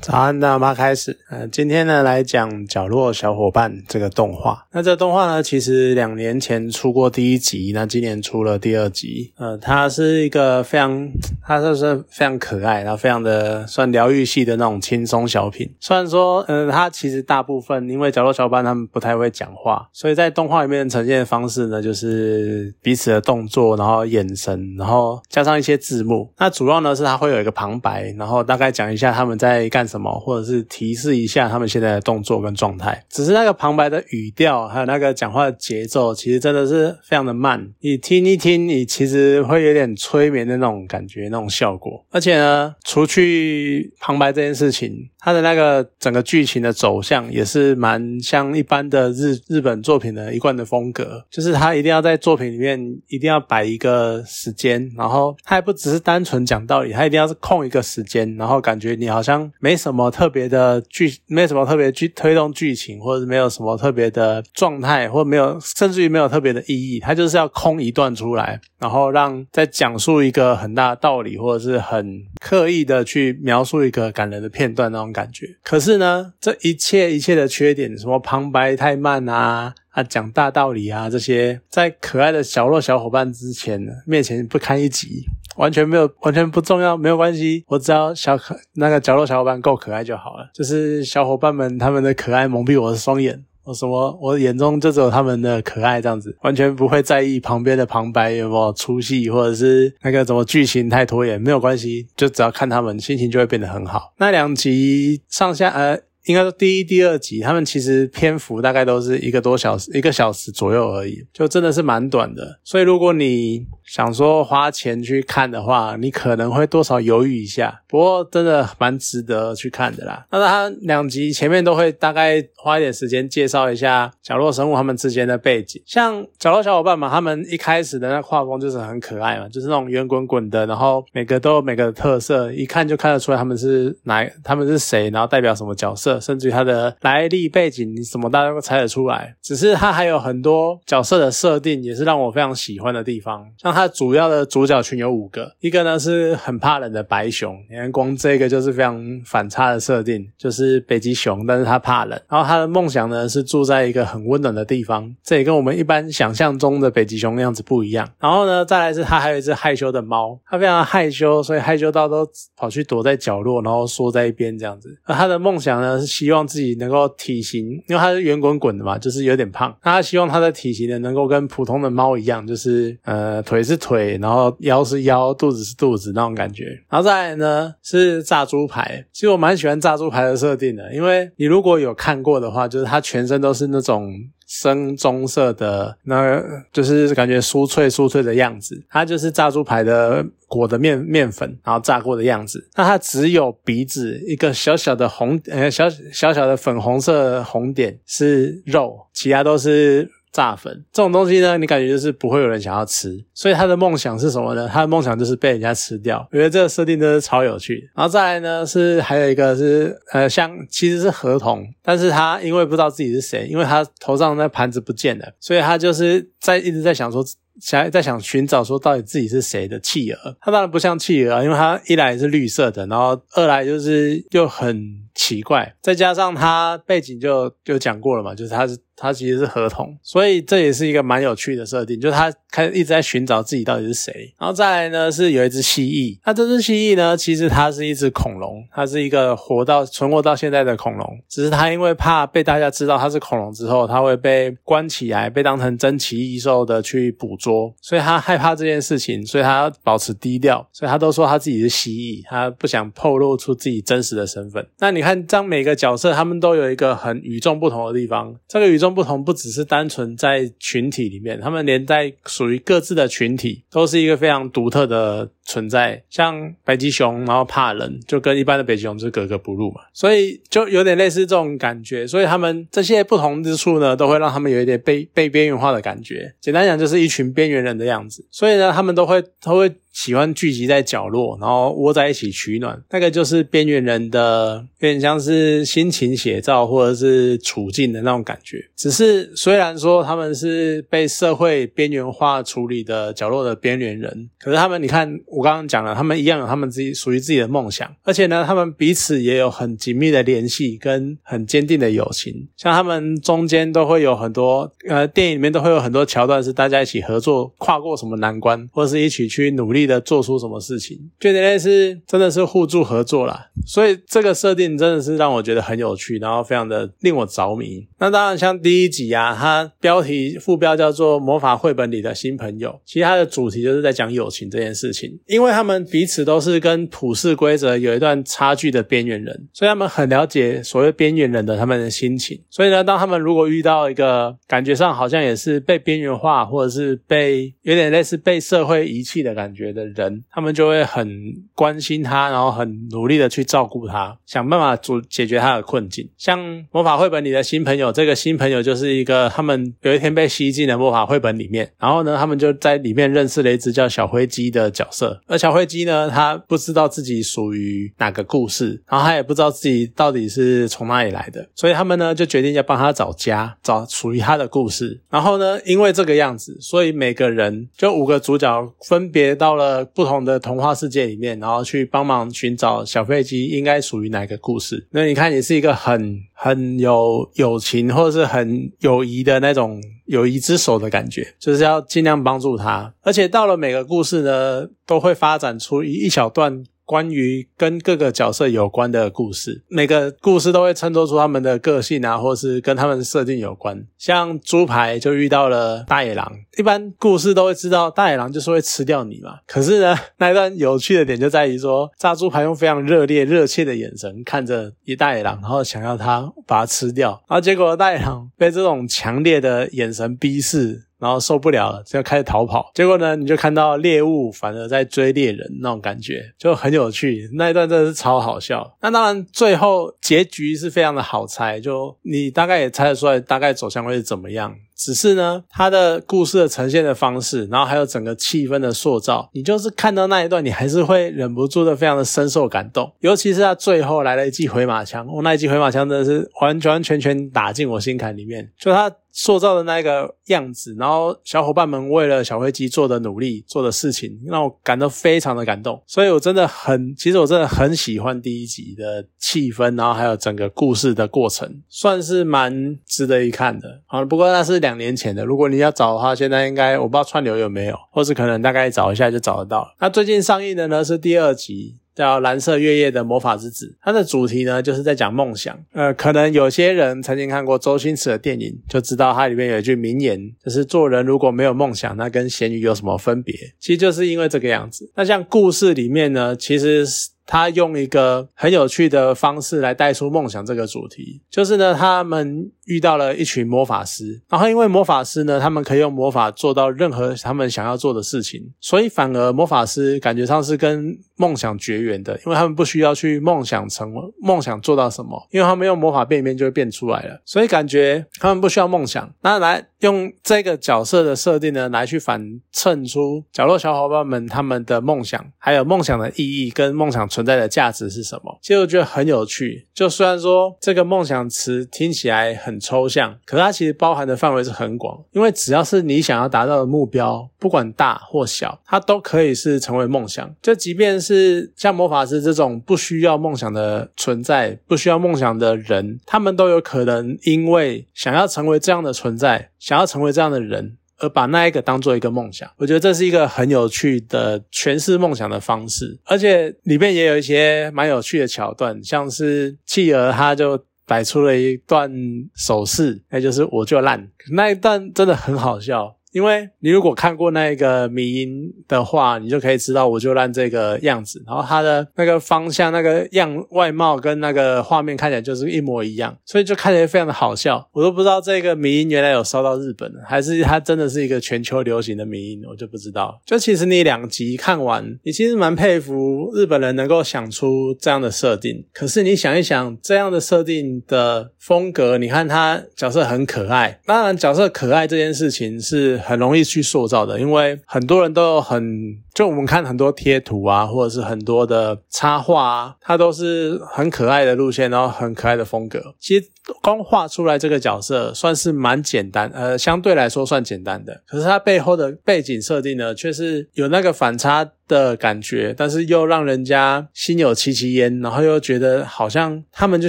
早安，大妈开始。呃，今天呢来讲角落小伙伴这个动画。那这个动画呢，其实两年前出过第一集，那今年出了第二集。呃，它是一个非常，它就是非常可爱，然后非常的算疗愈系的那种轻松小品。虽然说，呃，它其实大部分因为角落小伙伴他们不太会讲话，所以在动画里面呈现的方式呢，就是彼此的动作，然后眼神，然后加上一些字幕。那主要呢是它会有一个旁白，然后大概讲一下他们在干。什么，或者是提示一下他们现在的动作跟状态。只是那个旁白的语调，还有那个讲话的节奏，其实真的是非常的慢。你听一听，你其实会有点催眠的那种感觉，那种效果。而且呢，除去旁白这件事情，它的那个整个剧情的走向也是蛮像一般的日日本作品的一贯的风格，就是他一定要在作品里面一定要摆一个时间，然后他还不只是单纯讲道理，他一定要是空一个时间，然后感觉你好像没。什么特别的剧，没有什么特别剧推动剧情，或者是没有什么特别的状态，或没有，甚至于没有特别的意义，它就是要空一段出来，然后让在讲述一个很大的道理，或者是很刻意的去描述一个感人的片段那种感觉。可是呢，这一切一切的缺点，什么旁白太慢啊，啊讲大道理啊，这些在可爱的小弱小伙伴之前面前不堪一击。完全没有，完全不重要，没有关系。我只要小可那个角落小伙伴够可爱就好了。就是小伙伴们他们的可爱蒙蔽我的双眼，我什么我眼中就只有他们的可爱这样子，完全不会在意旁边的旁白有没有出戏，或者是那个什么剧情太拖延，没有关系，就只要看他们心情就会变得很好。那两集上下呃。应该说第一、第二集，他们其实篇幅大概都是一个多小时、一个小时左右而已，就真的是蛮短的。所以如果你想说花钱去看的话，你可能会多少犹豫一下。不过真的蛮值得去看的啦。那他两集前面都会大概花一点时间介绍一下角落生物他们之间的背景，像角落小伙伴嘛，他们一开始的那画风就是很可爱嘛，就是那种圆滚滚的，然后每个都有每个的特色，一看就看得出来他们是哪，他们是谁，然后代表什么角色。甚至于他的来历背景，你什么大家都猜得出来。只是它还有很多角色的设定，也是让我非常喜欢的地方。像它主要的主角群有五个，一个呢是很怕冷的白熊，你看光这个就是非常反差的设定，就是北极熊，但是它怕冷。然后它的梦想呢是住在一个很温暖的地方，这也跟我们一般想象中的北极熊那样子不一样。然后呢，再来是它还有一只害羞的猫，它非常害羞，所以害羞到都跑去躲在角落，然后缩在一边这样子。而它的梦想呢是。希望自己能够体型，因为它是圆滚滚的嘛，就是有点胖。那它希望它的体型呢，能够跟普通的猫一样，就是呃腿是腿，然后腰是腰，肚子是肚子那种感觉。然后再来呢是炸猪排，其实我蛮喜欢炸猪排的设定的，因为你如果有看过的话，就是它全身都是那种。深棕色的，那就是感觉酥脆酥脆的样子。它就是炸猪排的裹的面面粉，然后炸过的样子。那它只有鼻子一个小小的红，呃，小小小的粉红色红点是肉，其他都是。炸粉这种东西呢，你感觉就是不会有人想要吃，所以他的梦想是什么呢？他的梦想就是被人家吃掉。我觉得这个设定真是超有趣。然后再来呢，是还有一个是呃，像其实是河童，但是他因为不知道自己是谁，因为他头上那盘子不见了，所以他就是在一直在想说。想在想寻找说到底自己是谁的企鹅，它当然不像企鹅，因为它一来是绿色的，然后二来就是又很奇怪，再加上它背景就就讲过了嘛，就是它是它其实是合同，所以这也是一个蛮有趣的设定，就是它开一直在寻找自己到底是谁。然后再来呢是有一只蜥蜴，那这只蜥蜴呢其实它是一只恐龙，它是一个活到存活到现在的恐龙，只是它因为怕被大家知道它是恐龙之后，它会被关起来，被当成珍奇异兽的去捕捉。所以他害怕这件事情，所以他要保持低调，所以他都说他自己是蜥蜴，他不想透露出自己真实的身份。那你看，这样每个角色他们都有一个很与众不同的地方，这个与众不同不只是单纯在群体里面，他们连在属于各自的群体都是一个非常独特的存在。像北极熊，然后怕冷，就跟一般的北极熊是格格不入嘛，所以就有点类似这种感觉。所以他们这些不同之处呢，都会让他们有一点被被边缘化的感觉。简单讲，就是一群。边缘人的样子，所以呢，他们都会，都会。喜欢聚集在角落，然后窝在一起取暖，那个就是边缘人的，有点像是心情写照或者是处境的那种感觉。只是虽然说他们是被社会边缘化处理的角落的边缘人，可是他们，你看，我刚刚讲了，他们一样有他们自己属于自己的梦想，而且呢，他们彼此也有很紧密的联系跟很坚定的友情。像他们中间都会有很多呃，电影里面都会有很多桥段是大家一起合作跨过什么难关，或者是一起去努力的做出什么事情，就类似真的是互助合作啦。所以这个设定真的是让我觉得很有趣，然后非常的令我着迷。那当然，像第一集啊，它标题副标叫做《魔法绘本里的新朋友》，其实它的主题就是在讲友情这件事情，因为他们彼此都是跟普世规则有一段差距的边缘人，所以他们很了解所谓边缘人的他们的心情。所以呢，当他们如果遇到一个感觉上好像也是被边缘化，或者是被有点类似被社会遗弃的感觉的人，他们就会很关心他，然后很努力的去照顾他，想办法解解决他的困境。像魔法绘本里的新朋友，这个新朋友就是一个他们有一天被吸进了魔法绘本里面，然后呢，他们就在里面认识了一只叫小灰鸡的角色。而小灰鸡呢，他不知道自己属于哪个故事，然后他也不知道自己到底是从哪里来的，所以他们呢就决定要帮他找家，找属于他的故事。然后呢，因为这个样子，所以每个人就五个主角分别到了不同的童话世界里面，然后去帮忙寻找小飞机应该属于哪个故事。那你看，也是一个很很有友情或者是很友谊的那种友谊之手的感觉，就是要尽量帮助他。而且到了每个故事呢，都会发展出一一小段。关于跟各个角色有关的故事，每个故事都会衬托出他们的个性啊，或是跟他们设定有关。像猪排就遇到了大野狼，一般故事都会知道大野狼就是会吃掉你嘛。可是呢，那一段有趣的点就在于说，炸猪排用非常热烈、热切的眼神看着一大野狼，然后想要他把它吃掉，然后结果大野狼被这种强烈的眼神逼视。然后受不了了，就开始逃跑。结果呢，你就看到猎物反而在追猎人，那种感觉就很有趣。那一段真的是超好笑。那当然，最后结局是非常的好猜，就你大概也猜得出来，大概走向会是怎么样。只是呢，他的故事的呈现的方式，然后还有整个气氛的塑造，你就是看到那一段，你还是会忍不住的非常的深受感动。尤其是他最后来了一记回马枪，我那一记回马枪真的是完完全全打进我心坎里面。就他塑造的那个样子，然后小伙伴们为了小飞机做的努力、做的事情，让我感到非常的感动。所以我真的很，其实我真的很喜欢第一集的气氛，然后还有整个故事的过程，算是蛮值得一看的。好，不过那是两。年前的，如果你要找的话，现在应该我不知道串流有没有，或是可能大概找一下就找得到。那最近上映的呢是第二集，叫《蓝色月夜的魔法之子》，它的主题呢就是在讲梦想。呃，可能有些人曾经看过周星驰的电影，就知道它里面有一句名言，就是做人如果没有梦想，那跟咸鱼有什么分别？其实就是因为这个样子。那像故事里面呢，其实他用一个很有趣的方式来带出梦想这个主题，就是呢，他们。遇到了一群魔法师，然后因为魔法师呢，他们可以用魔法做到任何他们想要做的事情，所以反而魔法师感觉上是跟梦想绝缘的，因为他们不需要去梦想成梦想做到什么，因为他们用魔法变一变就会变出来了，所以感觉他们不需要梦想。那来用这个角色的设定呢，来去反衬出角落小伙伴们他们的梦想，还有梦想的意义跟梦想存在的价值是什么？其实我觉得很有趣。就虽然说这个梦想词听起来很。抽象，可是它其实包含的范围是很广，因为只要是你想要达到的目标，不管大或小，它都可以是成为梦想。就即便是像魔法师这种不需要梦想的存在，不需要梦想的人，他们都有可能因为想要成为这样的存在，想要成为这样的人，而把那一个当做一个梦想。我觉得这是一个很有趣的诠释梦想的方式，而且里面也有一些蛮有趣的桥段，像是企鹅，他就。摆出了一段手势，那就是我就烂，那一段真的很好笑。因为你如果看过那个迷音的话，你就可以知道我就烂这个样子，然后它的那个方向、那个样外貌跟那个画面看起来就是一模一样，所以就看起来非常的好笑。我都不知道这个迷音原来有烧到日本，还是它真的是一个全球流行的迷音，我就不知道。就其实你两集看完，你其实蛮佩服日本人能够想出这样的设定。可是你想一想，这样的设定的风格，你看他角色很可爱，当然角色可爱这件事情是。很容易去塑造的，因为很多人都很就我们看很多贴图啊，或者是很多的插画啊，它都是很可爱的路线，然后很可爱的风格。其实光画出来这个角色算是蛮简单，呃，相对来说算简单的。可是它背后的背景设定呢，却是有那个反差。的感觉，但是又让人家心有戚戚焉，然后又觉得好像他们就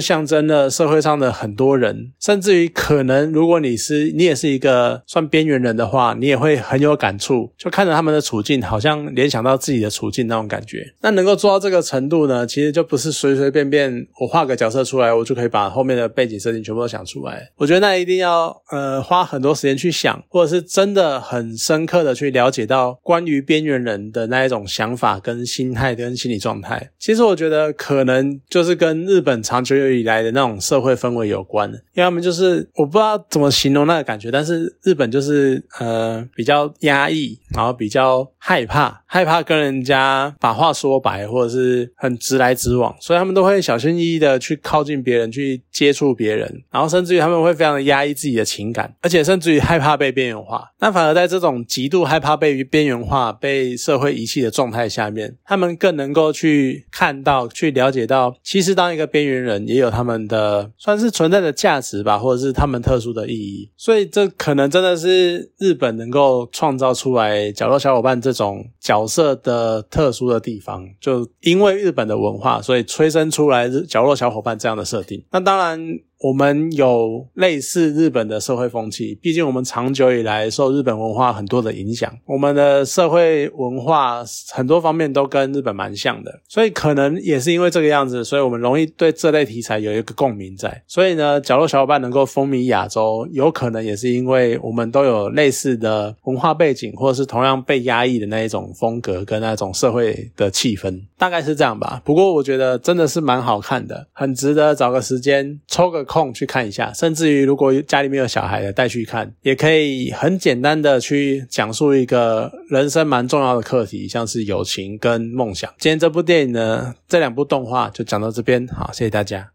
象征了社会上的很多人，甚至于可能如果你是你也是一个算边缘人的话，你也会很有感触，就看着他们的处境，好像联想到自己的处境那种感觉。那能够做到这个程度呢，其实就不是随随便便我画个角色出来，我就可以把后面的背景设定全部都想出来。我觉得那一定要呃花很多时间去想，或者是真的很深刻的去了解到关于边缘人的那一种。想法跟心态跟心理状态，其实我觉得可能就是跟日本长久以来的那种社会氛围有关因为他们就是我不知道怎么形容那个感觉，但是日本就是呃比较压抑，然后比较害怕，害怕跟人家把话说白，或者是很直来直往，所以他们都会小心翼翼的去靠近别人，去接触别人，然后甚至于他们会非常的压抑自己的情感，而且甚至于害怕被边缘化。那反而在这种极度害怕被边缘化、被社会遗弃的状态下面，他们更能够去看到、去了解到，其实当一个边缘人也有他们的算是存在的价值吧，或者是他们特殊的意义。所以这可能真的是日本能够创造出来角落小伙伴这种角角色的特殊的地方。就因为日本的文化，所以催生出来角落小伙伴这样的设定。那当然。我们有类似日本的社会风气，毕竟我们长久以来受日本文化很多的影响，我们的社会文化很多方面都跟日本蛮像的，所以可能也是因为这个样子，所以我们容易对这类题材有一个共鸣在。所以呢，角落小伙伴能够风靡亚洲，有可能也是因为我们都有类似的文化背景，或者是同样被压抑的那一种风格跟那种社会的气氛，大概是这样吧。不过我觉得真的是蛮好看的，很值得找个时间抽个。空去看一下，甚至于如果家里面有小孩的带去看，也可以很简单的去讲述一个人生蛮重要的课题，像是友情跟梦想。今天这部电影呢，这两部动画就讲到这边，好，谢谢大家。